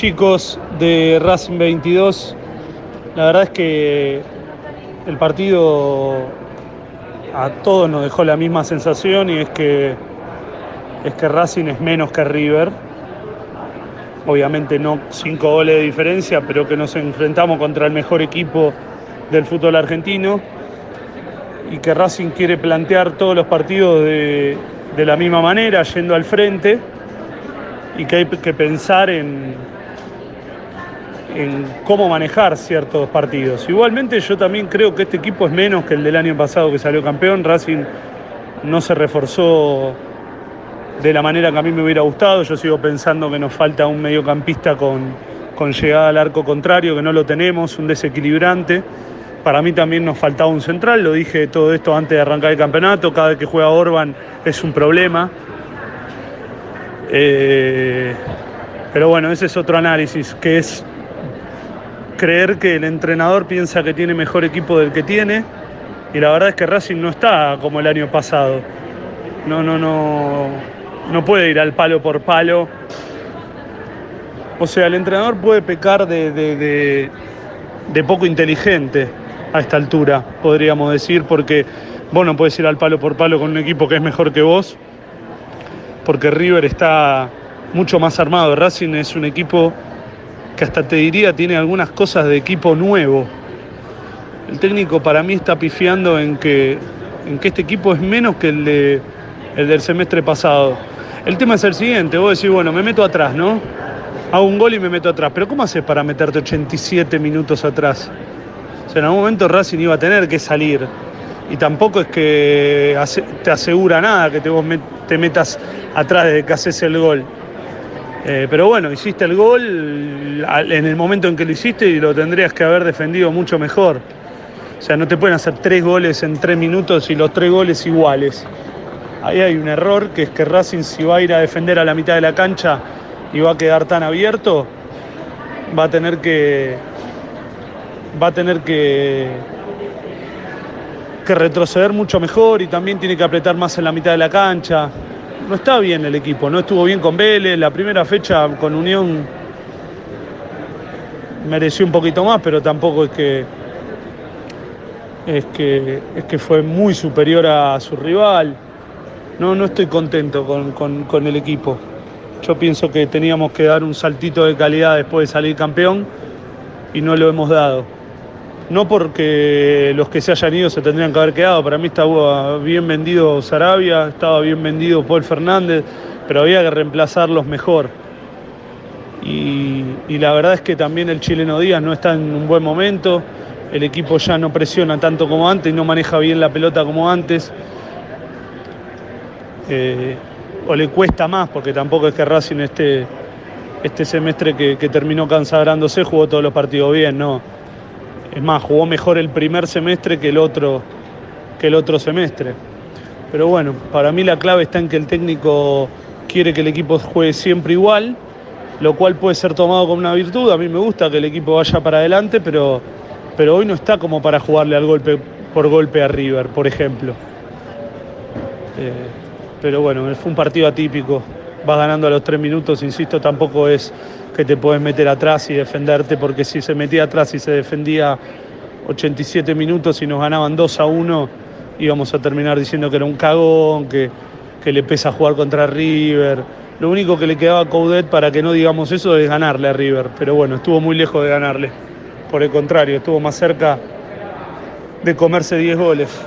chicos de Racing 22. La verdad es que el partido a todos nos dejó la misma sensación y es que, es que Racing es menos que River. Obviamente no cinco goles de diferencia, pero que nos enfrentamos contra el mejor equipo del fútbol argentino y que Racing quiere plantear todos los partidos de, de la misma manera, yendo al frente y que hay que pensar en, en cómo manejar ciertos partidos. Igualmente yo también creo que este equipo es menos que el del año pasado que salió campeón. Racing no se reforzó de la manera que a mí me hubiera gustado. Yo sigo pensando que nos falta un mediocampista con, con llegada al arco contrario, que no lo tenemos, un desequilibrante. Para mí también nos faltaba un central, lo dije todo esto antes de arrancar el campeonato, cada vez que juega Orban es un problema. Eh, pero bueno, ese es otro análisis, que es creer que el entrenador piensa que tiene mejor equipo del que tiene, y la verdad es que Racing no está como el año pasado. No, no, no, no puede ir al palo por palo. O sea, el entrenador puede pecar de, poco inteligente a esta altura, podríamos decir, porque vos no puedes ir al palo por palo con un equipo que es mejor que vos, porque River está mucho más armado. Racing es un equipo que hasta te diría tiene algunas cosas de equipo nuevo. El técnico para mí está pifiando en que, en que este equipo es menos que el, de, el del semestre pasado. El tema es el siguiente, vos decís, bueno, me meto atrás, ¿no? Hago un gol y me meto atrás, pero ¿cómo haces para meterte 87 minutos atrás? O sea, en algún momento Racing iba a tener que salir. Y tampoco es que te asegura nada que te, vos te metas atrás desde que haces el gol. Eh, pero bueno, hiciste el gol en el momento en que lo hiciste y lo tendrías que haber defendido mucho mejor. O sea, no te pueden hacer tres goles en tres minutos y los tres goles iguales. Ahí hay un error, que es que Racing si va a ir a defender a la mitad de la cancha y va a quedar tan abierto, va a tener que, va a tener que, que retroceder mucho mejor y también tiene que apretar más en la mitad de la cancha. No está bien el equipo, no estuvo bien con Vélez, la primera fecha con Unión mereció un poquito más, pero tampoco es que es que, es que fue muy superior a su rival. No, no estoy contento con, con, con el equipo. Yo pienso que teníamos que dar un saltito de calidad después de salir campeón y no lo hemos dado. No porque los que se hayan ido se tendrían que haber quedado. Para mí estaba bien vendido Sarabia, estaba bien vendido Paul Fernández, pero había que reemplazarlos mejor. Y, la verdad es que también el chileno Díaz no está en un buen momento. El equipo ya no presiona tanto como antes no maneja bien la pelota como antes. Eh, o le cuesta más, porque tampoco es que Racing este, este semestre que, que terminó consagrándose jugó todos los partidos bien, no. Es más, jugó mejor el primer semestre que el otro, que el otro semestre. Pero bueno, para mí la clave está en que el técnico quiere que el equipo juegue siempre igual, lo cual puede ser tomado como una virtud. A mí me gusta que el equipo vaya para adelante, pero, pero hoy no está como para jugarle al golpe por golpe a River, por ejemplo. Eh, pero bueno, fue un partido atípico. Vas ganando a los tres minutos, insisto, tampoco es que te puedes meter atrás y defenderte, porque si se metía atrás y se defendía 87 minutos y nos ganaban 2 a 1, íbamos a terminar diciendo que era un cagón, que, que le pesa jugar contra River. Lo único que le quedaba a Coudet para que no digamos eso es ganarle a River, pero bueno, estuvo muy lejos de ganarle. Por el contrario, estuvo más cerca de comerse 10 goles.